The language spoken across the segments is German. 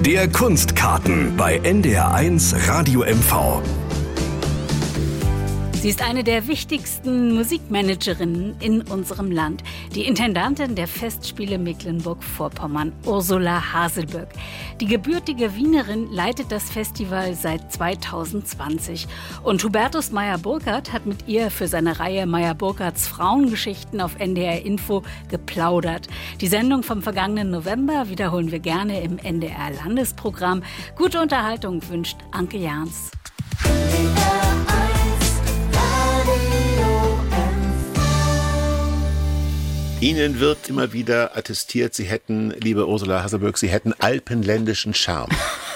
Der Kunstkarten bei NDR1 Radio MV. Sie ist eine der wichtigsten Musikmanagerinnen in unserem Land, die Intendantin der Festspiele Mecklenburg-Vorpommern, Ursula Haselböck. Die gebürtige Wienerin leitet das Festival seit 2020 und Hubertus Meyer-Burkhardt hat mit ihr für seine Reihe Meyer-Burkhardts Frauengeschichten auf NDR Info geplaudert. Die Sendung vom vergangenen November wiederholen wir gerne im NDR Landesprogramm. Gute Unterhaltung wünscht Anke Jahns. Ihnen wird immer wieder attestiert, Sie hätten, liebe Ursula Hasselberg, Sie hätten alpenländischen Charme.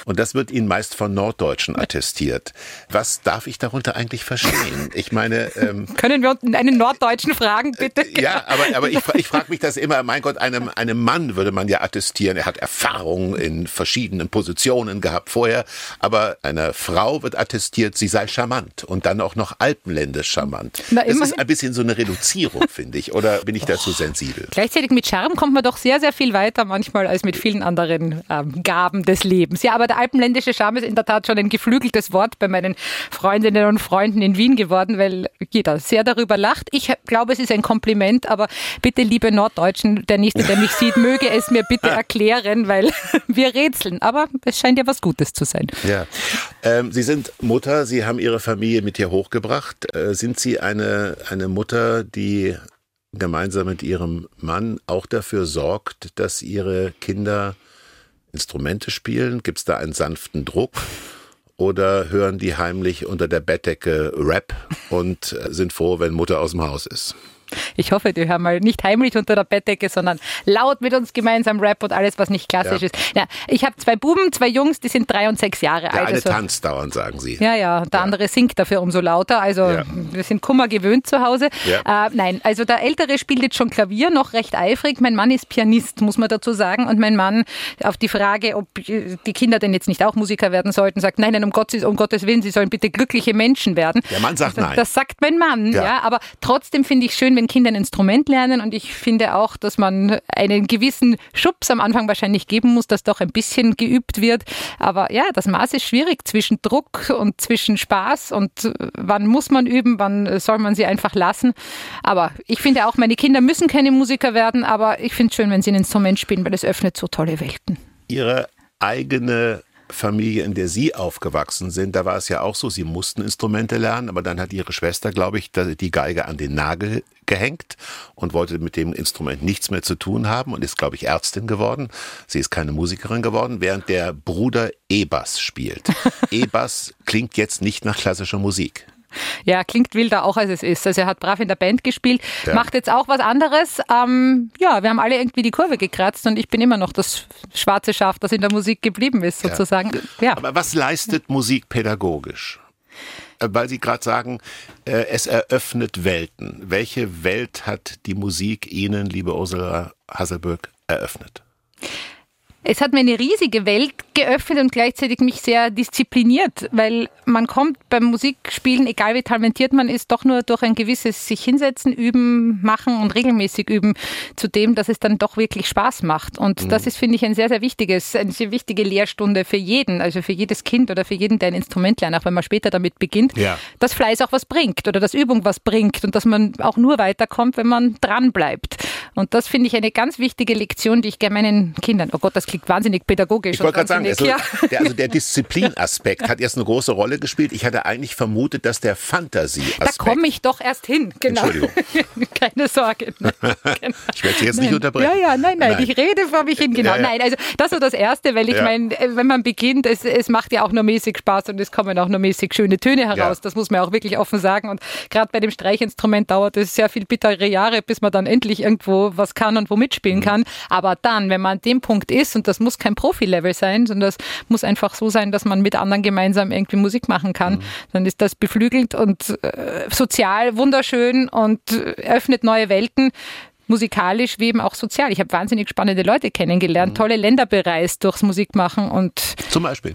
Und das wird Ihnen meist von Norddeutschen attestiert. Was darf ich darunter eigentlich verstehen? Ich meine... Ähm, Können wir einen Norddeutschen fragen, bitte? Ja, aber, aber ich, ich frage mich das immer, mein Gott, einem, einem Mann würde man ja attestieren, er hat Erfahrung in verschiedenen Positionen gehabt vorher, aber einer Frau wird attestiert, sie sei charmant und dann auch noch alpenländisch charmant. Na, das ist ein bisschen so eine Reduzierung, finde ich, oder bin ich dazu sensibel? sensibel. Gleichzeitig mit Charme kommt man doch sehr, sehr viel weiter manchmal als mit vielen anderen ähm, Gaben des Lebens. Ja, aber der alpenländische Charme ist in der Tat schon ein geflügeltes Wort bei meinen Freundinnen und Freunden in Wien geworden, weil jeder sehr darüber lacht. Ich glaube, es ist ein Kompliment, aber bitte, liebe Norddeutschen, der Nächste, der mich sieht, möge es mir bitte erklären, weil wir rätseln. Aber es scheint ja was Gutes zu sein. Ja. Ähm, Sie sind Mutter, Sie haben Ihre Familie mit hier hochgebracht. Äh, sind Sie eine, eine Mutter, die gemeinsam mit ihrem Mann auch dafür sorgt, dass ihre Kinder Instrumente spielen? Gibt es da einen sanften Druck? Oder hören die heimlich unter der Bettdecke Rap und sind froh, wenn Mutter aus dem Haus ist? Ich hoffe, die hören mal nicht heimlich unter der Bettdecke, sondern laut mit uns gemeinsam Rap und alles, was nicht klassisch ja. ist. Ja, ich habe zwei Buben, zwei Jungs, die sind drei und sechs Jahre der alt. Der eine also, tanzt dauernd, sagen sie. Ja, ja, der ja. andere singt dafür umso lauter. Also wir sind Kummer gewöhnt zu Hause. Äh, nein, also der Ältere spielt jetzt schon Klavier, noch recht eifrig. Mein Mann ist Pianist, muss man dazu sagen. Und mein Mann auf die Frage, ob die Kinder denn jetzt nicht auch Musiker werden sollten, sagt, nein, nein, um Gottes, um Gottes Willen, sie sollen bitte glückliche Menschen werden. Der Mann sagt das, nein. Das sagt mein Mann, ja. aber trotzdem finde ich schön, wenn Kinder ein Instrument lernen und ich finde auch, dass man einen gewissen Schubs am Anfang wahrscheinlich geben muss, dass doch ein bisschen geübt wird. Aber ja, das Maß ist schwierig zwischen Druck und zwischen Spaß und wann muss man üben, wann soll man sie einfach lassen. Aber ich finde auch, meine Kinder müssen keine Musiker werden, aber ich finde es schön, wenn sie ein Instrument spielen, weil es öffnet so tolle Welten. Ihre eigene Familie, in der Sie aufgewachsen sind, da war es ja auch so, Sie mussten Instrumente lernen, aber dann hat Ihre Schwester, glaube ich, die Geige an den Nagel gehängt und wollte mit dem Instrument nichts mehr zu tun haben und ist, glaube ich, Ärztin geworden. Sie ist keine Musikerin geworden, während der Bruder E-Bass spielt. E-Bass klingt jetzt nicht nach klassischer Musik. Ja, klingt wilder auch als es ist. Also er hat brav in der Band gespielt, ja. macht jetzt auch was anderes. Ähm, ja, wir haben alle irgendwie die Kurve gekratzt und ich bin immer noch das schwarze Schaf, das in der Musik geblieben ist, sozusagen. Ja. ja. Aber was leistet Musik pädagogisch? Äh, weil Sie gerade sagen, äh, es eröffnet Welten. Welche Welt hat die Musik Ihnen, liebe Ursula Hasselböck, eröffnet? Es hat mir eine riesige Welt geöffnet und gleichzeitig mich sehr diszipliniert, weil man kommt beim Musikspielen, egal wie talentiert man ist, doch nur durch ein gewisses sich hinsetzen, üben, machen und regelmäßig üben zu dem, dass es dann doch wirklich Spaß macht. Und mhm. das ist, finde ich, ein sehr, sehr wichtiges, eine sehr wichtige Lehrstunde für jeden, also für jedes Kind oder für jeden, der ein Instrument lernt, auch wenn man später damit beginnt, ja. dass Fleiß auch was bringt oder dass Übung was bringt und dass man auch nur weiterkommt, wenn man dran bleibt. Und das finde ich eine ganz wichtige Lektion, die ich gerne meinen Kindern, oh Gott, das klingt wahnsinnig pädagogisch. Ich wollte gerade sagen, also, ja. der, also der Disziplinaspekt hat jetzt eine große Rolle gespielt. Ich hatte eigentlich vermutet, dass der Fantasie-Aspekt. Da komme ich doch erst hin, genau. Entschuldigung. Keine Sorge. Nein, genau. Ich werde Sie jetzt nicht unterbrechen. Ja, ja, nein, nein, nein, ich rede vor mich hin, genau. Ja, ja. Nein, also das war das Erste, weil ich ja. meine, wenn man beginnt, es, es macht ja auch nur mäßig Spaß und es kommen auch nur mäßig schöne Töne heraus. Das muss man auch wirklich offen sagen. Und gerade bei dem Streichinstrument dauert es sehr viel bittere Jahre, bis man dann endlich irgendwo was kann und wo mitspielen mhm. kann. Aber dann, wenn man an dem Punkt ist, und das muss kein Profi-Level sein, sondern das muss einfach so sein, dass man mit anderen gemeinsam irgendwie Musik machen kann, mhm. dann ist das beflügelt und äh, sozial wunderschön und öffnet neue Welten musikalisch wie eben auch sozial. Ich habe wahnsinnig spannende Leute kennengelernt, mhm. tolle Länder bereist durchs Musikmachen und zum Beispiel.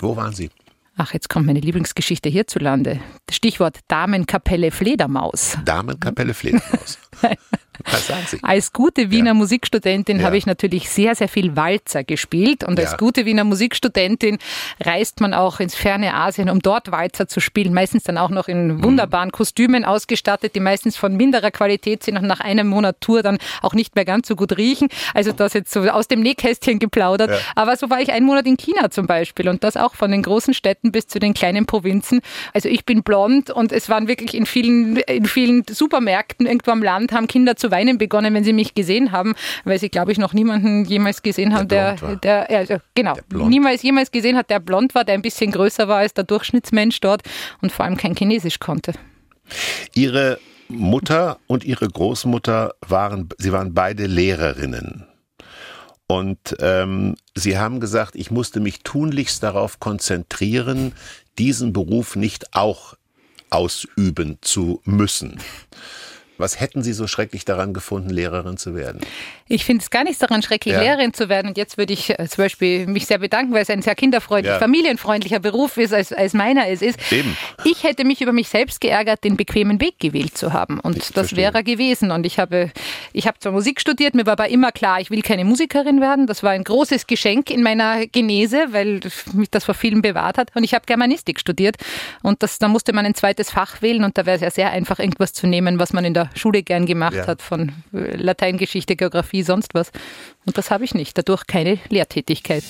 Wo waren Sie? Ach, jetzt kommt meine Lieblingsgeschichte hierzulande. Stichwort Damenkapelle Fledermaus. Damenkapelle Fledermaus. Was sagen Sie? Als gute Wiener ja. Musikstudentin ja. habe ich natürlich sehr, sehr viel Walzer gespielt. Und als gute Wiener Musikstudentin reist man auch ins ferne Asien, um dort Walzer zu spielen. Meistens dann auch noch in mhm. wunderbaren Kostümen ausgestattet, die meistens von minderer Qualität sind und nach einem Monat Tour dann auch nicht mehr ganz so gut riechen. Also das jetzt so aus dem Nähkästchen geplaudert. Aber so war ich einen Monat in China zum Beispiel und das auch von den großen Städten bis zu den kleinen Provinzen. Also ich bin blond und es waren wirklich in vielen, in vielen Supermärkten irgendwo am Land haben Kinder zu weinen begonnen, wenn sie mich gesehen haben, weil sie, glaube ich, noch niemanden jemals gesehen haben, der, der, der also genau, der niemals jemals gesehen hat, der blond war, der ein bisschen größer war als der Durchschnittsmensch dort und vor allem kein Chinesisch konnte. Ihre Mutter und ihre Großmutter waren, sie waren beide Lehrerinnen. Und ähm, sie haben gesagt, ich musste mich tunlichst darauf konzentrieren, diesen Beruf nicht auch ausüben zu müssen. Was hätten Sie so schrecklich daran gefunden, Lehrerin zu werden? Ich finde es gar nichts daran schrecklich, ja. Lehrerin zu werden. Und jetzt würde ich äh, zum Beispiel mich sehr bedanken, weil es ein sehr kinderfreundlicher, ja. familienfreundlicher Beruf ist, als, als meiner es ist. Eben. Ich hätte mich über mich selbst geärgert, den bequemen Weg gewählt zu haben. Und ich das verstehe. wäre gewesen. Und ich habe, ich habe zwar Musik studiert, mir war aber immer klar, ich will keine Musikerin werden. Das war ein großes Geschenk in meiner Genese, weil mich das vor vielen bewahrt hat. Und ich habe Germanistik studiert. Und das, da musste man ein zweites Fach wählen. Und da wäre es ja sehr einfach, irgendwas zu nehmen, was man in der Schule gern gemacht ja. hat, von äh, Lateingeschichte, Geografie, sonst was. Und das habe ich nicht, dadurch keine Lehrtätigkeit.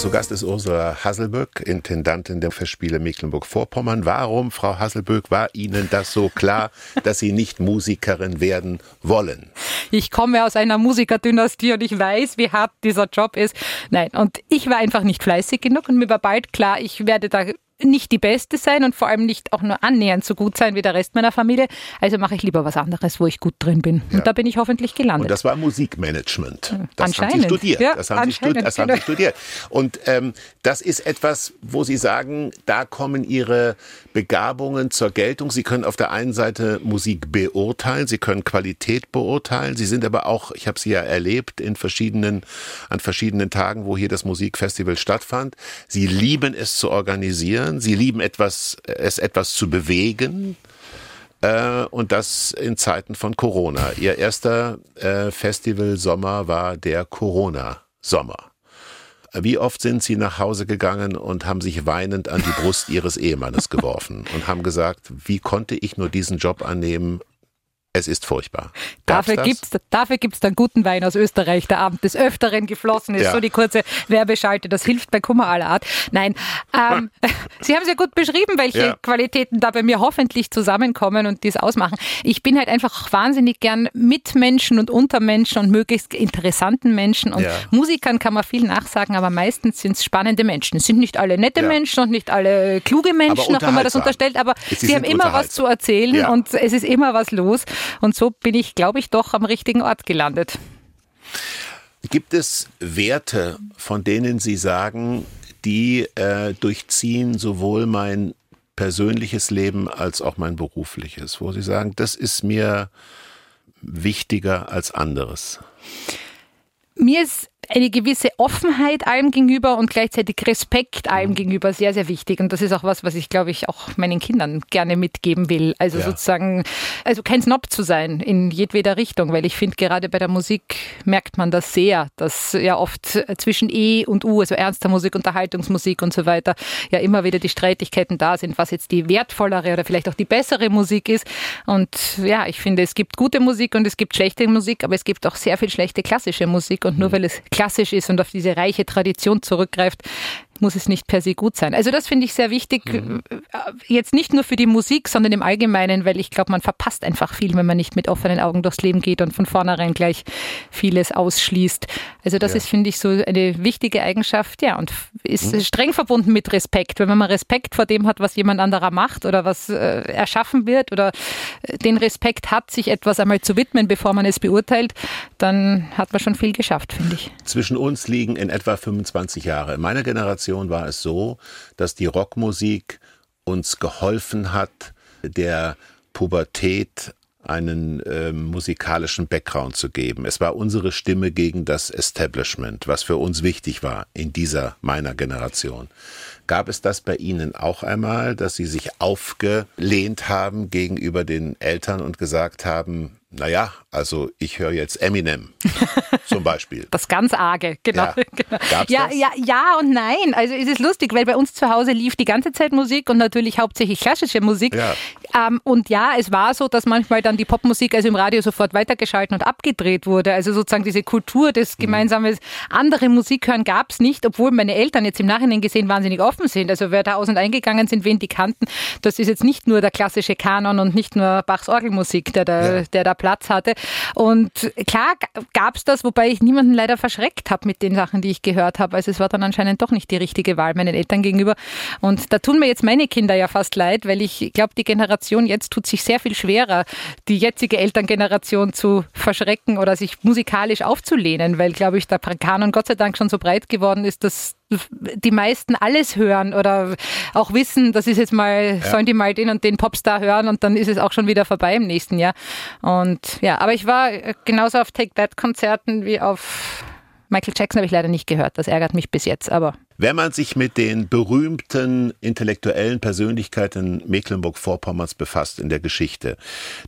Zu Gast ist Ursula Hasselböck, Intendantin der Festspiele Mecklenburg-Vorpommern. Warum, Frau Hasselböck, war Ihnen das so klar, dass Sie nicht Musikerin werden wollen? Ich komme aus einer Musikerdynastie und ich weiß, wie hart dieser Job ist. Nein, und ich war einfach nicht fleißig genug und mir war bald klar, ich werde da nicht die Beste sein und vor allem nicht auch nur annähernd so gut sein wie der Rest meiner Familie. Also mache ich lieber was anderes, wo ich gut drin bin. Ja. Und da bin ich hoffentlich gelandet. Und das war Musikmanagement. Das haben Sie studiert. Ja, das, haben Sie, studi das haben Sie genau. studiert. Und ähm, das ist etwas, wo Sie sagen, da kommen Ihre Begabungen zur Geltung. Sie können auf der einen Seite Musik beurteilen, Sie können Qualität beurteilen. Sie sind aber auch, ich habe Sie ja erlebt in verschiedenen, an verschiedenen Tagen, wo hier das Musikfestival stattfand. Sie lieben es zu organisieren. Sie lieben etwas, es etwas zu bewegen. Äh, und das in Zeiten von Corona. Ihr erster äh, Festival-Sommer war der Corona-Sommer. Wie oft sind Sie nach Hause gegangen und haben sich weinend an die Brust Ihres Ehemannes geworfen und haben gesagt, wie konnte ich nur diesen Job annehmen es ist furchtbar. dafür gibt es dafür gibt's dann guten Wein aus Österreich, der Abend des Öfteren geflossen ist. Ja. So die kurze Werbeschalte, das hilft bei Kummer aller Art. Nein, ähm, Sie haben es ja gut beschrieben, welche ja. Qualitäten da bei mir hoffentlich zusammenkommen und dies ausmachen. Ich bin halt einfach wahnsinnig gern mit Menschen und unter Menschen und möglichst interessanten Menschen. Und ja. Musikern kann man viel nachsagen, aber meistens sind es spannende Menschen. Es sind nicht alle nette Menschen und nicht alle kluge Menschen, auch wenn man das unterstellt, aber sie, sie haben immer was zu erzählen und es ist immer was los. Und so bin ich, glaube ich, doch am richtigen Ort gelandet. Gibt es Werte, von denen Sie sagen, die äh, durchziehen sowohl mein persönliches Leben als auch mein berufliches, wo Sie sagen, das ist mir wichtiger als anderes? Mir ist eine gewisse Offenheit allem gegenüber und gleichzeitig Respekt allem mhm. gegenüber sehr, sehr wichtig. Und das ist auch was, was ich, glaube ich, auch meinen Kindern gerne mitgeben will. Also ja. sozusagen, also kein Snob zu sein in jedweder Richtung, weil ich finde, gerade bei der Musik merkt man das sehr, dass ja oft zwischen E und U, also ernster Musik, Unterhaltungsmusik und so weiter, ja immer wieder die Streitigkeiten da sind, was jetzt die wertvollere oder vielleicht auch die bessere Musik ist. Und ja, ich finde, es gibt gute Musik und es gibt schlechte Musik, aber es gibt auch sehr viel schlechte klassische Musik. Und nur mhm. weil es klassisch ist und auf diese reiche Tradition zurückgreift, muss es nicht per se gut sein. Also das finde ich sehr wichtig, mhm. Äh, jetzt nicht nur für die Musik, sondern im Allgemeinen, weil ich glaube, man verpasst einfach viel, wenn man nicht mit offenen Augen durchs Leben geht und von vornherein gleich vieles ausschließt. Also das ja. ist, finde ich, so eine wichtige Eigenschaft, ja, und ist mhm. streng verbunden mit Respekt. Wenn man Respekt vor dem hat, was jemand anderer macht oder was äh, erschaffen wird oder äh, den Respekt hat, sich etwas einmal zu widmen, bevor man es beurteilt, dann hat man schon viel geschafft, finde ich. Zwischen uns liegen in etwa 25 Jahre. In meiner Generation Generation war es so, dass die Rockmusik uns geholfen hat, der Pubertät einen äh, musikalischen Background zu geben. Es war unsere Stimme gegen das Establishment, was für uns wichtig war in dieser meiner Generation. Gab es das bei Ihnen auch einmal, dass Sie sich aufgelehnt haben gegenüber den Eltern und gesagt haben, naja, also ich höre jetzt Eminem zum Beispiel. Das ganz arge, genau. Ja, genau. ja, ja, ja und nein. Also es ist lustig, weil bei uns zu Hause lief die ganze Zeit Musik und natürlich hauptsächlich klassische Musik. Ja. Ähm, und ja, es war so, dass manchmal dann die Popmusik also im Radio sofort weitergeschalten und abgedreht wurde. Also sozusagen diese Kultur des mhm. gemeinsamen andere Musik hören gab es nicht, obwohl meine Eltern jetzt im Nachhinein gesehen wahnsinnig offen sind. Also wer da aus und eingegangen sind, wen die kannten, das ist jetzt nicht nur der klassische Kanon und nicht nur Bachs Orgelmusik, der da, ja. der da Platz hatte. Und klar gab es das, wobei ich niemanden leider verschreckt habe mit den Sachen, die ich gehört habe. Also es war dann anscheinend doch nicht die richtige Wahl meinen Eltern gegenüber. Und da tun mir jetzt meine Kinder ja fast leid, weil ich glaube, die Generation jetzt tut sich sehr viel schwerer, die jetzige Elterngeneration zu verschrecken oder sich musikalisch aufzulehnen, weil, glaube ich, der Kanon Gott sei Dank schon so breit geworden ist, dass die meisten alles hören oder auch wissen, das ist jetzt mal, ja. sollen die mal den und den Popstar hören und dann ist es auch schon wieder vorbei im nächsten Jahr. Und ja, aber ich war genauso auf Take That Konzerten wie auf Michael Jackson habe ich leider nicht gehört. Das ärgert mich bis jetzt, aber wenn man sich mit den berühmten intellektuellen Persönlichkeiten Mecklenburg-Vorpommerns befasst in der Geschichte,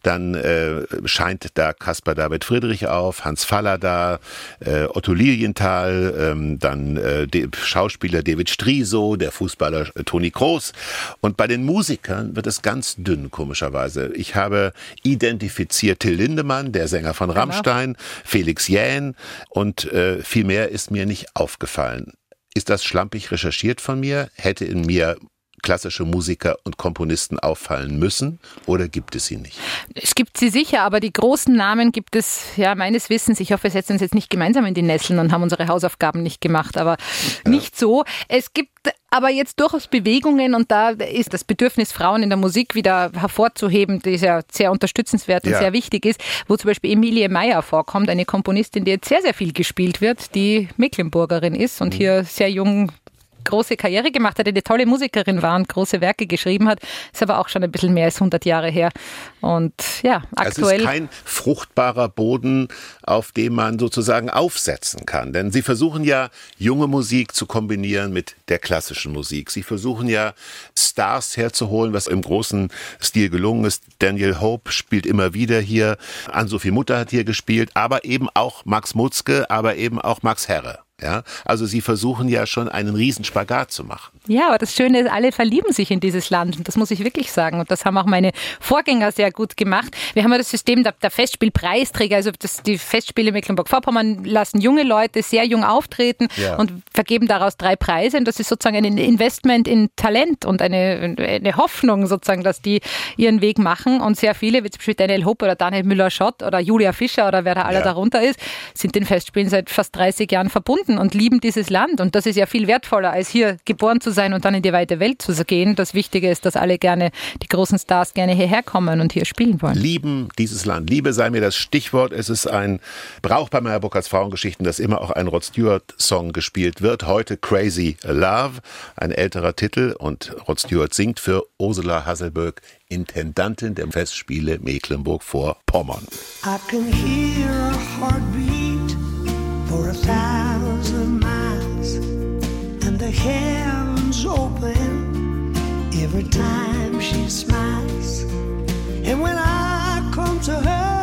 dann äh, scheint da Caspar David Friedrich auf, Hans Faller da, äh, Otto Lilienthal, ähm, dann äh, der Schauspieler David Striso, der Fußballer äh, Toni Kroos. Und bei den Musikern wird es ganz dünn, komischerweise. Ich habe identifiziert Till Lindemann, der Sänger von genau. Rammstein. Felix Jähn und äh, viel mehr ist mir nicht aufgefallen. Ist das schlampig recherchiert von mir? Hätte in mir klassische Musiker und Komponisten auffallen müssen oder gibt es sie nicht? Es gibt sie sicher, aber die großen Namen gibt es ja meines Wissens. Ich hoffe, wir setzen uns jetzt nicht gemeinsam in die Nesseln und haben unsere Hausaufgaben nicht gemacht, aber ja. nicht so. Es gibt aber jetzt durchaus Bewegungen und da ist das Bedürfnis, Frauen in der Musik wieder hervorzuheben, das ja sehr unterstützenswert und ja. sehr wichtig ist, wo zum Beispiel Emilie Meyer vorkommt, eine Komponistin, die jetzt sehr, sehr viel gespielt wird, die Mecklenburgerin ist und mhm. hier sehr jung große Karriere gemacht hat, eine tolle Musikerin war und große Werke geschrieben hat. Ist aber auch schon ein bisschen mehr als 100 Jahre her. Und ja, aktuell. Es ist kein fruchtbarer Boden, auf dem man sozusagen aufsetzen kann. Denn Sie versuchen ja, junge Musik zu kombinieren mit der klassischen Musik. Sie versuchen ja, Stars herzuholen, was im großen Stil gelungen ist. Daniel Hope spielt immer wieder hier. Ann-Sophie Mutter hat hier gespielt, aber eben auch Max Mutzke, aber eben auch Max Herre. Ja, also sie versuchen ja schon einen Riesenspagat zu machen. Ja, aber das Schöne ist, alle verlieben sich in dieses Land und das muss ich wirklich sagen. Und das haben auch meine Vorgänger sehr gut gemacht. Wir haben ja das System der, der Festspielpreisträger, also das, die Festspiele Mecklenburg-Vorpommern lassen junge Leute sehr jung auftreten ja. und vergeben daraus drei Preise. Und das ist sozusagen ein Investment in Talent und eine, eine Hoffnung sozusagen, dass die ihren Weg machen. Und sehr viele, wie zum Beispiel Daniel Hopp oder Daniel Müller-Schott oder Julia Fischer oder wer da alle ja. darunter ist, sind den Festspielen seit fast 30 Jahren verbunden und lieben dieses Land. Und das ist ja viel wertvoller, als hier geboren zu sein und dann in die weite Welt zu gehen. Das Wichtige ist, dass alle gerne, die großen Stars gerne hierher kommen und hier spielen wollen. Lieben dieses Land. Liebe sei mir das Stichwort. Es ist ein Brauch bei Meyer Burkhardts Frauengeschichten, dass immer auch ein Rod Stewart Song gespielt wird. Heute Crazy Love, ein älterer Titel und Rod Stewart singt für Ursula Hasselberg, Intendantin der Festspiele Mecklenburg-Vorpommern. I can hear a heartbeat for a thousand miles and the open every time she smiles. And when I come to her,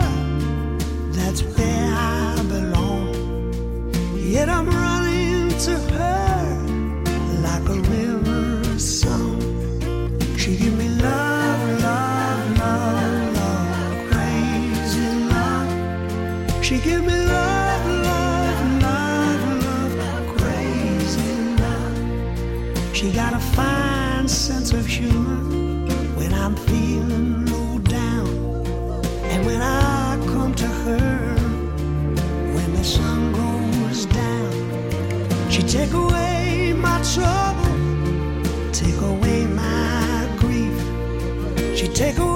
that's where I belong. Yet I'm running to her 제공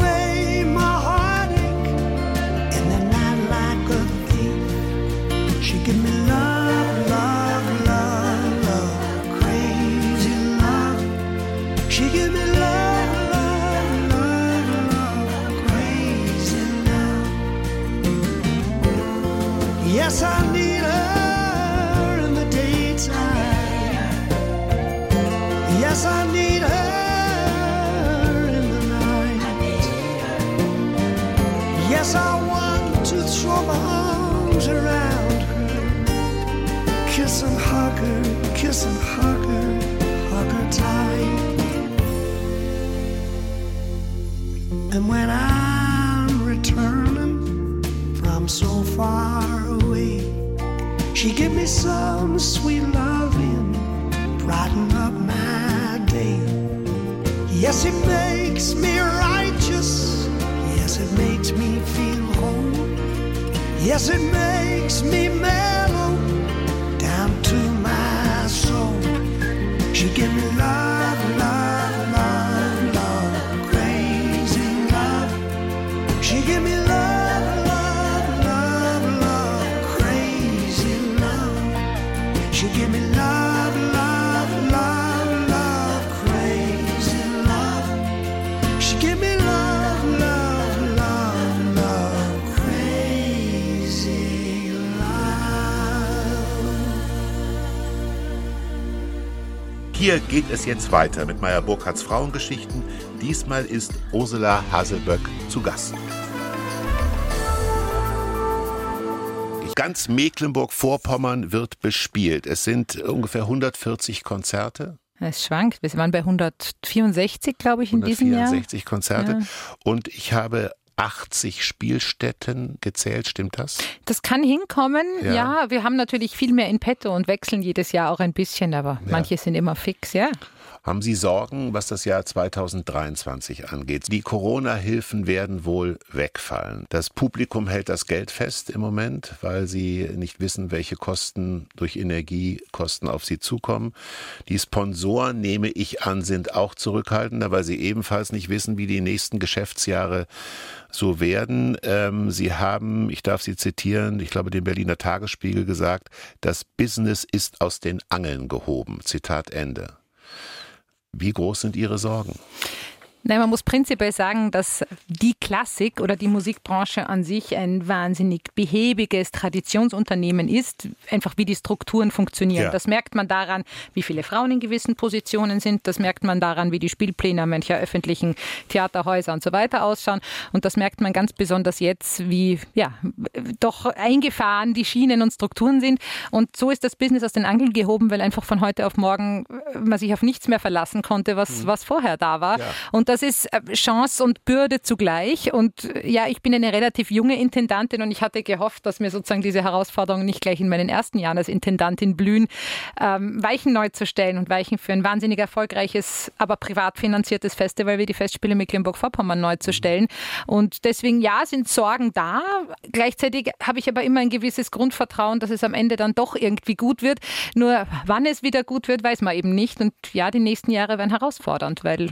me some sweet loving, brighten up my day. Yes, it makes me righteous. Yes, it makes me feel whole. Yes, it makes me mellow down to my soul. She give me love, Hier geht es jetzt weiter mit Meyer Burkhardts Frauengeschichten. Diesmal ist Ursula Haselböck zu Gast. Ganz Mecklenburg-Vorpommern wird bespielt. Es sind ungefähr 140 Konzerte. Es schwankt. Wir waren bei 164, glaube ich, in diesem Jahr. 164 Konzerte. Ja. Und ich habe 80 Spielstätten gezählt, stimmt das? Das kann hinkommen, Ja. ja. Wir haben natürlich viel mehr in petto und wechseln jedes Jahr auch ein bisschen, aber manche sind immer fix, ja. Haben Sie Sorgen, was das Jahr 2023 angeht? Die Corona-Hilfen werden wohl wegfallen. Das Publikum hält das Geld fest im Moment, weil sie nicht wissen, welche Kosten durch Energiekosten auf sie zukommen. Die Sponsoren, nehme ich an, sind auch zurückhaltender, weil sie ebenfalls nicht wissen, wie die nächsten Geschäftsjahre so werden. Ähm, sie haben, ich darf Sie zitieren, ich glaube, den Berliner Tagesspiegel gesagt, das Business ist aus den Angeln gehoben. Zitat Ende. Wie groß sind Ihre Sorgen? Nein, man muss prinzipiell sagen, dass die Klassik oder die Musikbranche an sich ein wahnsinnig behäbiges Traditionsunternehmen ist, einfach wie die Strukturen funktionieren. Ja. Das merkt man daran, wie viele Frauen in gewissen Positionen sind. Das merkt man daran, wie die Spielpläne mancher öffentlichen Theaterhäuser und so weiter ausschauen. Und das merkt man ganz besonders jetzt, wie ja doch eingefahren die Schienen und Strukturen sind. Und so ist das Business aus den Angeln gehoben, weil einfach von heute auf morgen äh, man sich auf nichts mehr verlassen konnte, was, was vorher da war. Ja. Und das ist äh, Chance und Bürde zugleich. Und äh, ja, ich bin eine relativ junge Intendantin und ich hatte gehofft, dass mir sozusagen diese Herausforderungen nicht gleich in meinen ersten Jahren als Intendantin blühen, ähm, Weichen neu zu stellen und Weichen für ein wahnsinnig erfolgreiches, aber privat finanziertes Festival wie die Festspiele Mecklenburg-Vorpommern neu zu stellen. Und deswegen, ja, sind Sorgen da. Gleichzeitig habe ich aber immer ein gewisses Grundvertrauen, dass es am Ende dann doch irgendwie gut wird. Nur wann es wieder gut wird, weiß man eben nicht. Und ja, die nächsten Jahre werden herausfordernd, weil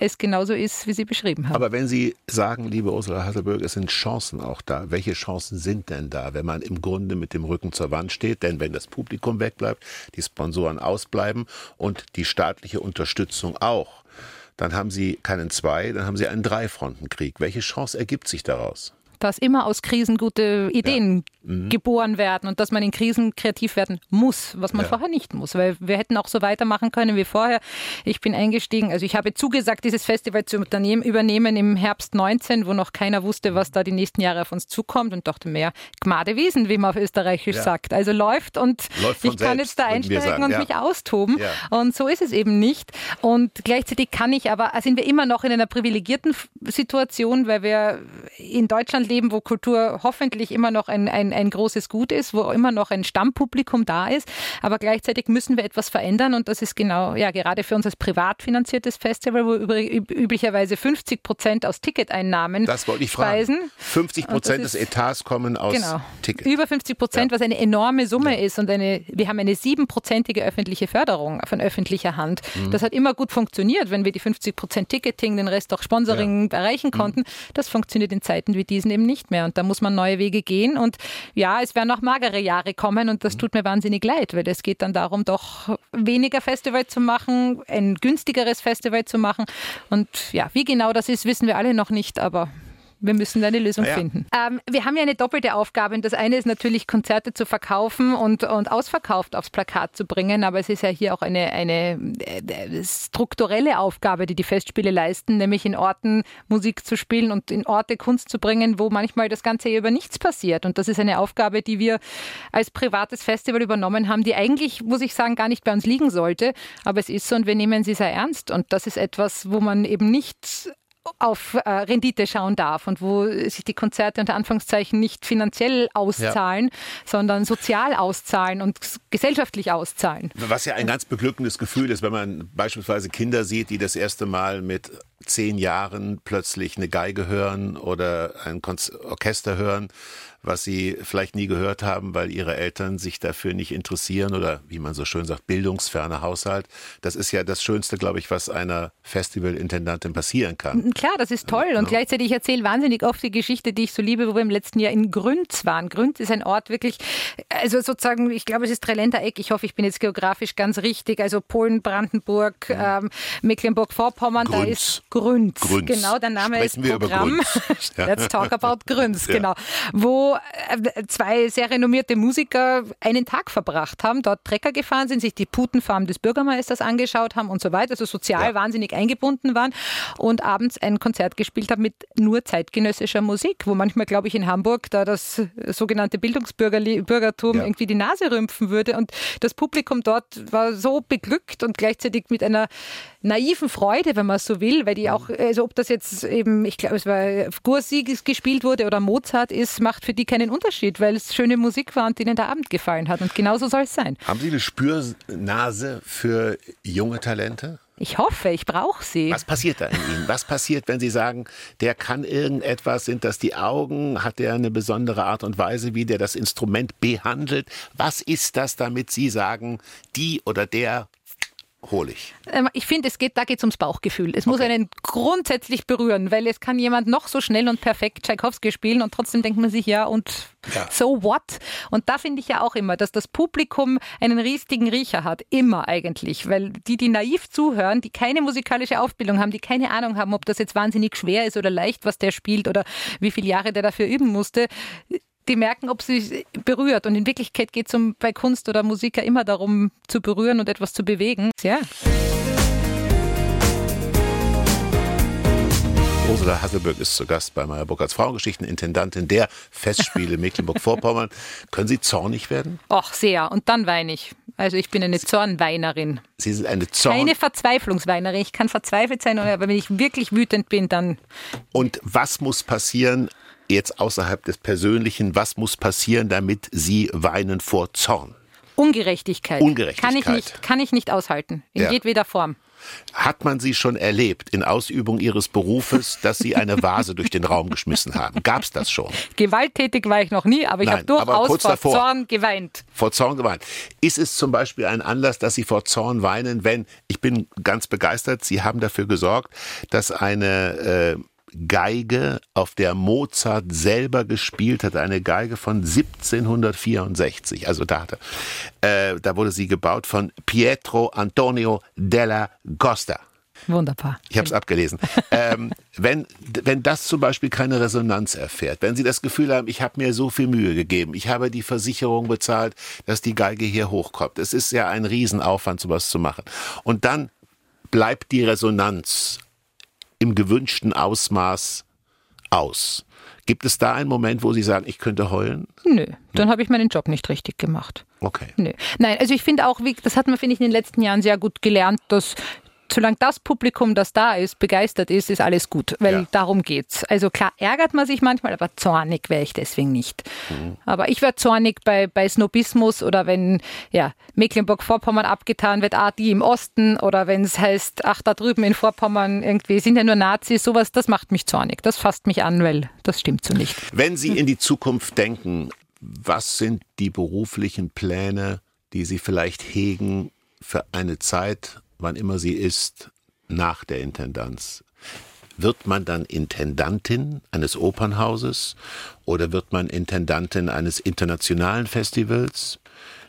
es genauso ist, wie Sie beschrieben haben. Aber wenn Sie sagen, liebe Ursula Hasselberg, es sind Chancen auch da, welche Chancen sind denn da, wenn man im Grunde mit dem Rücken zur Wand steht? Denn wenn das Publikum wegbleibt, die Sponsoren ausbleiben und die staatliche Unterstützung auch, dann haben Sie keinen Zwei, dann haben Sie einen Dreifrontenkrieg. Welche Chance ergibt sich daraus? Dass immer aus Krisen gute Ideen geboren werden und dass man in Krisen kreativ werden muss, was man Ja. vorher nicht muss. Weil wir hätten auch so weitermachen können wie vorher. Ich bin eingestiegen, also ich habe zugesagt, dieses Festival zu übernehmen im Herbst 19, wo noch keiner wusste, was da die nächsten Jahre auf uns zukommt und dachte mir, Gmade Wiesen, wie man auf Österreichisch Ja. sagt. Also läuft und Läuft ich kann jetzt da einsteigen sagen, und ja. mich austoben. Ja. Und so ist es eben nicht. Und gleichzeitig kann ich aber, sind wir immer noch in einer privilegierten Situation, weil wir in Deutschland leben, wo Kultur hoffentlich immer noch ein, ein, ein großes Gut ist, wo immer noch ein Stammpublikum da ist. Aber gleichzeitig müssen wir etwas verändern und das ist genau, ja, gerade für uns als privat finanziertes Festival, wo üblicherweise 50 Prozent aus Ticketeinnahmen Das wollte ich fragen. speisen. 50 Und das Prozent des Etats kommen aus Genau. Ticket. Über 50 Prozent, was eine enorme Summe ist. Und eine, wir haben eine siebenprozentige öffentliche Förderung von öffentlicher Hand. Mhm. Das hat immer gut funktioniert, wenn wir die 50 Prozent Ticketing, den Rest auch Sponsoring erreichen Mhm. konnten. Das funktioniert in Zeiten wie diesen eben nicht mehr. Und da muss man neue Wege gehen. Und ja, es werden auch magere Jahre kommen. Und Mhm. das tut mir wahnsinnig leid, weil es geht dann darum, doch weniger Festival zu machen, ein günstigeres Festival zu machen. Und ja, wie genau das ist, wissen wir alle noch nicht. Aber wir müssen eine Lösung ja. finden. Ähm, wir haben ja eine doppelte Aufgabe. Und das eine ist natürlich, Konzerte zu verkaufen und, und ausverkauft aufs Plakat zu bringen. Aber es ist ja hier auch eine, eine äh, strukturelle Aufgabe, die die Festspiele leisten, nämlich in Orten Musik zu spielen und in Orte Kunst zu bringen, wo manchmal das Ganze über nichts passiert. Und das ist eine Aufgabe, die wir als privates Festival übernommen haben, die eigentlich, muss ich sagen, gar nicht bei uns liegen sollte. Aber es ist so und wir nehmen sie sehr ernst. Und das ist etwas, wo man eben nicht auf äh, Rendite schauen darf und wo sich die Konzerte unter Anführungszeichen nicht finanziell auszahlen, ja. sondern sozial auszahlen und gesellschaftlich auszahlen. Was ja ein ganz beglückendes Gefühl ist, wenn man beispielsweise Kinder sieht, die das erste Mal mit zehn Jahren plötzlich eine Geige hören oder ein Orchester hören was sie vielleicht nie gehört haben, weil ihre Eltern sich dafür nicht interessieren oder wie man so schön sagt, bildungsferner Haushalt. Das ist ja das Schönste, glaube ich, was einer Festivalintendantin passieren kann. Klar, das ist toll. Und gleichzeitig erzähle wahnsinnig oft die Geschichte, die ich so liebe, wo wir im letzten Jahr in Grünz waren. Grünz ist ein Ort wirklich, also sozusagen, ich glaube, es ist Dreiländereck. Eck. Ich hoffe, ich bin jetzt geografisch ganz richtig. Also Polen, Brandenburg, mhm. ähm, Mecklenburg-Vorpommern, da ist Grünz. Grünz. Genau, der Name Sprechen ist Programm. Let's talk about Grünz, ja. genau. Wo äh, zwei sehr renommierte Musiker einen Tag verbracht haben, dort Trecker gefahren sind, sich die Putenfarm des Bürgermeisters angeschaut haben und so weiter, also sozial ja. wahnsinnig eingebunden waren und abends ein Konzert gespielt haben mit nur zeitgenössischer Musik, wo manchmal, glaube ich, in Hamburg da das sogenannte Bildungsbürgertum ja. irgendwie die Nase rümpfen würde und das Publikum dort war so beglückt und gleichzeitig mit einer naiven Freude, wenn man so will, weil die auch, also ob das jetzt eben, ich glaube, es war Gursi gespielt wurde oder Mozart ist, macht für die keinen Unterschied, weil es schöne Musik war und denen der Abend gefallen hat. Und genauso soll es sein. Haben Sie eine Spürnase für junge Talente? Ich hoffe, ich brauche sie. Was passiert da in Ihnen? Was passiert, wenn Sie sagen, der kann irgendetwas? Sind das die Augen? Hat der eine besondere Art und Weise, wie der das Instrument behandelt? Was ist das, damit Sie sagen, die oder der hole ich? Ähm, ich finde, es geht, da geht es ums Bauchgefühl. Es okay. muss einen grundsätzlich berühren, weil es kann jemand noch so schnell und perfekt Tchaikovsky spielen und trotzdem denkt man sich, ja, und ja. so what? Und da finde ich ja auch immer, dass das Publikum einen riesigen Riecher hat. Immer eigentlich. Weil die, die naiv zuhören, die keine musikalische Aufbildung haben, die keine Ahnung haben, ob das jetzt wahnsinnig schwer ist oder leicht, was der spielt oder wie viele Jahre der dafür üben musste, die merken, ob sie berührt. Und in Wirklichkeit geht es um, bei Kunst oder Musik ja immer darum, zu berühren und etwas zu bewegen. Ja. Ursula Hasselberg ist zu Gast bei Meyer als Frauengeschichten-Intendantin der Festspiele Mecklenburg-Vorpommern. Können Sie zornig werden? Ach, sehr. Und dann weine ich. Also ich bin eine Zornweinerin. Sie sind eine Zorn... Keine Verzweiflungsweinerin. Ich kann verzweifelt sein, aber wenn ich wirklich wütend bin, dann... Und was muss passieren, jetzt außerhalb des Persönlichen, was muss passieren, damit Sie weinen vor Zorn? Ungerechtigkeit. Ungerechtigkeit. Kann ich nicht, kann ich nicht aushalten. In ja. jedweder Form. Hat man Sie schon erlebt in Ausübung Ihres Berufes, dass Sie eine Vase durch den Raum geschmissen haben? Gab es das schon? Gewalttätig war ich noch nie, aber ich habe durchaus vor davor, Zorn geweint. Vor Zorn geweint. Ist es zum Beispiel ein Anlass, dass Sie vor Zorn weinen, wenn, ich bin ganz begeistert, Sie haben dafür gesorgt, dass eine äh, Geige, auf der Mozart selber gespielt hat, eine Geige von 1764. Also da, hatte, äh, da wurde sie gebaut von Pietro Antonio della Costa. Wunderbar. Ich habe es abgelesen. ähm, wenn, wenn das zum Beispiel keine Resonanz erfährt, wenn Sie das Gefühl haben, ich habe mir so viel Mühe gegeben, ich habe die Versicherung bezahlt, dass die Geige hier hochkommt. Es ist ja ein Riesenaufwand, sowas zu machen. Und dann bleibt die Resonanz im gewünschten Ausmaß aus. Gibt es da einen Moment, wo Sie sagen, ich könnte heulen? Nö, dann habe ich meinen Job nicht richtig gemacht. Okay. Nö. Nein, also ich finde auch, das hat man, finde ich, in den letzten Jahren sehr gut gelernt, dass solange das Publikum, das da ist, begeistert ist, ist alles gut, weil ja. darum geht's. Also klar ärgert man sich manchmal, aber zornig wäre ich deswegen nicht. Mhm. Aber ich wäre zornig bei, bei Snobismus oder wenn ja, Mecklenburg-Vorpommern abgetan wird, ah, die im Osten oder wenn es heißt, ach, da drüben in Vorpommern irgendwie sind ja nur Nazis, sowas, das macht mich zornig. Das fasst mich an, weil das stimmt so nicht. Wenn Sie in die Zukunft denken, was sind die beruflichen Pläne, die Sie vielleicht hegen für eine Zeit, wann immer sie ist, nach der Intendanz. Wird man dann Intendantin eines Opernhauses oder wird man Intendantin eines internationalen Festivals?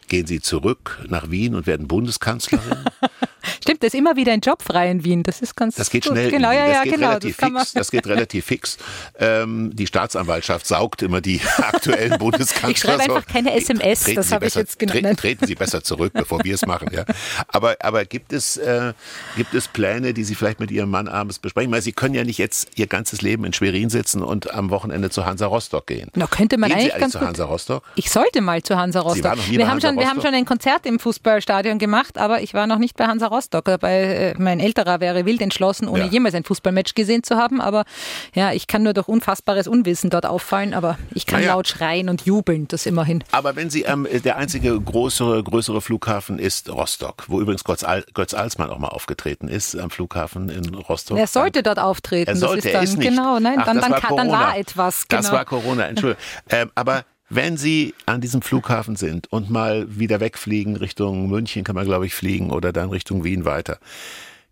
Gehen Sie zurück nach Wien und werden Bundeskanzlerin? Stimmt, da ist immer wieder ein Job frei in Wien. Das ist ganz Das geht gut. schnell. Genau, ja, das ja, geht genau. relativ das fix. Das geht relativ fix. Ähm, die Staatsanwaltschaft saugt immer die aktuellen Bundeskanzler. Ich schreibe einfach keine SMS, Treten das Sie habe ich jetzt genannt. Treten, treten Sie besser zurück, bevor wir es machen. Ja. Aber, aber gibt, es, äh, gibt es Pläne, die Sie vielleicht mit Ihrem Mann abends besprechen? Weil Sie können ja nicht jetzt Ihr ganzes Leben in Schwerin sitzen und am Wochenende zu Hansa Rostock gehen. Na, könnte man Gehen Sie eigentlich eigentlich ganz zu gut. Hansa Rostock? Ich sollte mal zu Hansa Rostock. waren noch nie wir bei haben Hansa schon, wir haben Rostock? schon ein Konzert im Fußballstadion gemacht, aber ich war noch nicht bei Hansa Rostock. Dabei, äh, mein älterer wäre wild entschlossen, ohne Ja. jemals ein Fußballmatch gesehen zu haben. Aber ja, ich kann nur durch unfassbares Unwissen dort auffallen. Aber ich kann Na ja. laut schreien und jubeln, das immerhin. Aber wenn Sie, ähm, der einzige größere, größere Flughafen ist Rostock, wo übrigens Götz, Al Götz Alsmann auch mal aufgetreten ist, am Flughafen in Rostock. Er sollte dort auftreten. Er sollte, das ist er dann, ist nicht. Genau, nein, Ach, dann, dann, war dann war etwas. Genau. Das war Corona, Entschuldigung. ähm, aber wenn Sie an diesem Flughafen sind und mal wieder wegfliegen Richtung München, kann man glaube ich fliegen oder dann Richtung Wien weiter,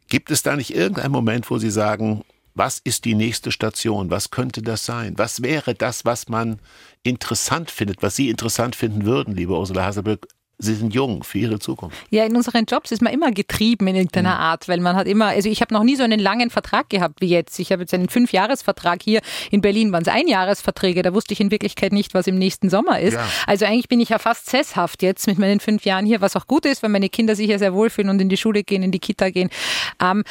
gibt es da nicht irgendeinen Moment, wo Sie sagen, was ist die nächste Station? Was könnte das sein? Was wäre das, was man interessant findet, was Sie interessant finden würden, liebe Ursula Haselböck? Sie sind jung für Ihre Zukunft. Ja, in unseren Jobs ist man immer getrieben in irgendeiner Mhm. Art, weil man hat immer, also ich habe noch nie so einen langen Vertrag gehabt wie jetzt. Ich habe jetzt einen Fünfjahresvertrag hier. In Berlin waren es Einjahresverträge. Da wusste ich in Wirklichkeit nicht, was im nächsten Sommer ist. Ja. Also eigentlich bin ich ja fast sesshaft jetzt mit meinen fünf Jahren hier, was auch gut ist, weil meine Kinder sich hier sehr wohlfühlen und in die Schule gehen, in die Kita gehen. Ähm,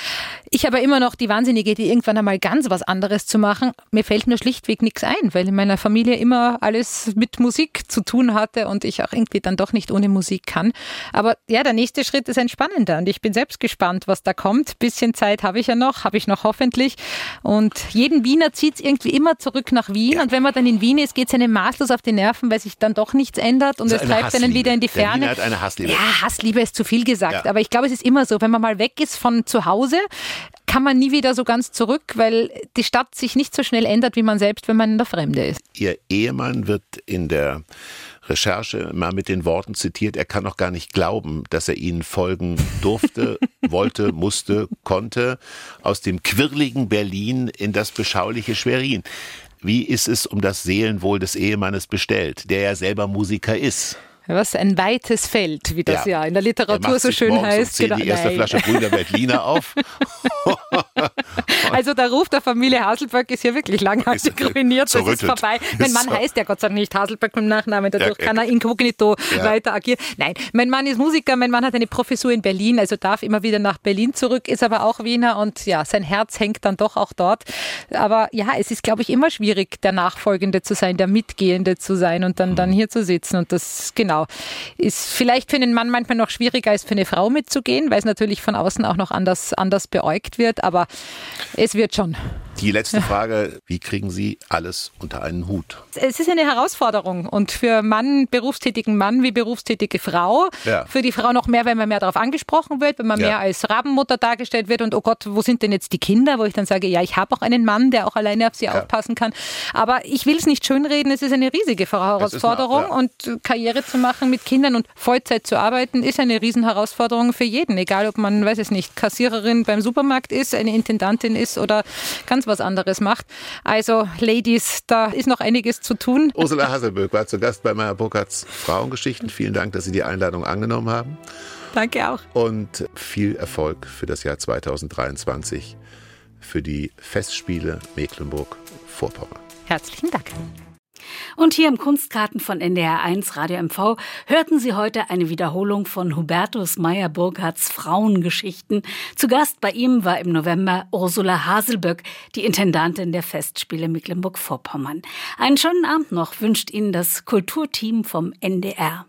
ich habe immer noch die Wahnsinnige, die irgendwann einmal ganz was anderes zu machen. Mir fällt nur schlichtweg nichts ein, weil in meiner Familie immer alles mit Musik zu tun hatte und ich auch irgendwie dann doch nicht ohne Musik kann. Aber ja, der nächste Schritt ist ein spannender und ich bin selbst gespannt, was da kommt. Bisschen Zeit habe ich ja noch, habe ich noch hoffentlich. Und jeden Wiener zieht es irgendwie immer zurück nach Wien. Und wenn man dann in Wien ist, geht es einem maßlos auf die Nerven, weil sich dann doch nichts ändert und es treibt einen wieder in die Der Wiener Ferne. hat eine Hassliebe. Ja, Hassliebe ist zu viel gesagt. Ja. Aber ich glaube, es ist immer so, wenn man mal weg ist von zu Hause, kann man nie wieder so ganz zurück, weil die Stadt sich nicht so schnell ändert, wie man selbst, wenn man in der Fremde ist. Ihr Ehemann wird in der Recherche mal mit den Worten zitiert, er kann noch gar nicht glauben, dass er ihnen folgen durfte, wollte, musste, konnte, aus dem quirligen Berlin in das beschauliche Schwerin. Wie ist es um das Seelenwohl des Ehemannes bestellt, der ja selber Musiker ist? Was ein weites Feld, wie das ja, in der Er Literatur so schön heißt. Um 10 die Genau, erste nein. Flasche Brüder Berliner auf. Also der Ruf der Familie Haselböck ist hier wirklich langhaltig Ist ruiniert. Das ist vorbei. Mein Mann heißt ja Gott sei Dank nicht Haselböck mit dem Nachnamen, dadurch Ja, kann er inkognito Ja. weiter agieren. Nein, mein Mann ist Musiker, mein Mann hat eine Professur in Berlin, also darf immer wieder nach Berlin zurück, ist aber auch Wiener und ja, sein Herz hängt dann doch auch dort. Aber ja, es ist, glaube ich, immer schwierig, der Nachfolgende zu sein, der Mitgehende zu sein und dann, dann hier zu sitzen. Und das, genau, ist vielleicht für einen Mann manchmal noch schwieriger als für eine Frau mitzugehen, weil es natürlich von außen auch noch anders, anders beäugt wird, aber es wird schon. Die letzte Frage, wie kriegen Sie alles unter einen Hut? Es ist eine Herausforderung und für Mann, berufstätigen Mann wie berufstätige Frau, Ja. für die Frau noch mehr, wenn man mehr darauf angesprochen wird, wenn man Ja. mehr als Rabenmutter dargestellt wird und oh Gott, wo sind denn jetzt die Kinder, wo ich dann sage, ja, ich habe auch einen Mann, der auch alleine auf sie aufpassen kann. Aber ich will es nicht schönreden, es ist eine riesige Herausforderung ja. und Karriere zu machen mit Kindern und Vollzeit zu arbeiten, ist eine Riesenherausforderung für jeden, egal ob man, weiß es nicht, Kassiererin beim Supermarkt ist, eine Intendantin ist oder ganz was anderes macht. Also Ladies, da ist noch einiges zu tun. Ursula Hasselböck war zu Gast bei Meyer Burkhardts Frauengeschichten. Vielen Dank, dass Sie die Einladung angenommen haben. Danke auch. Und viel Erfolg für das Jahr 2023 für die Festspiele Mecklenburg-Vorpommern. Herzlichen Dank. Und hier im Kunstkarten von NDR1 Radio MV hörten Sie heute eine Wiederholung von Hubertus Meyer-Burkhardts Frauengeschichten. Zu Gast bei ihm war im November Ursula Haselböck, die Intendantin der Festspiele Mecklenburg-Vorpommern. Einen schönen Abend noch wünscht Ihnen das Kulturteam vom NDR.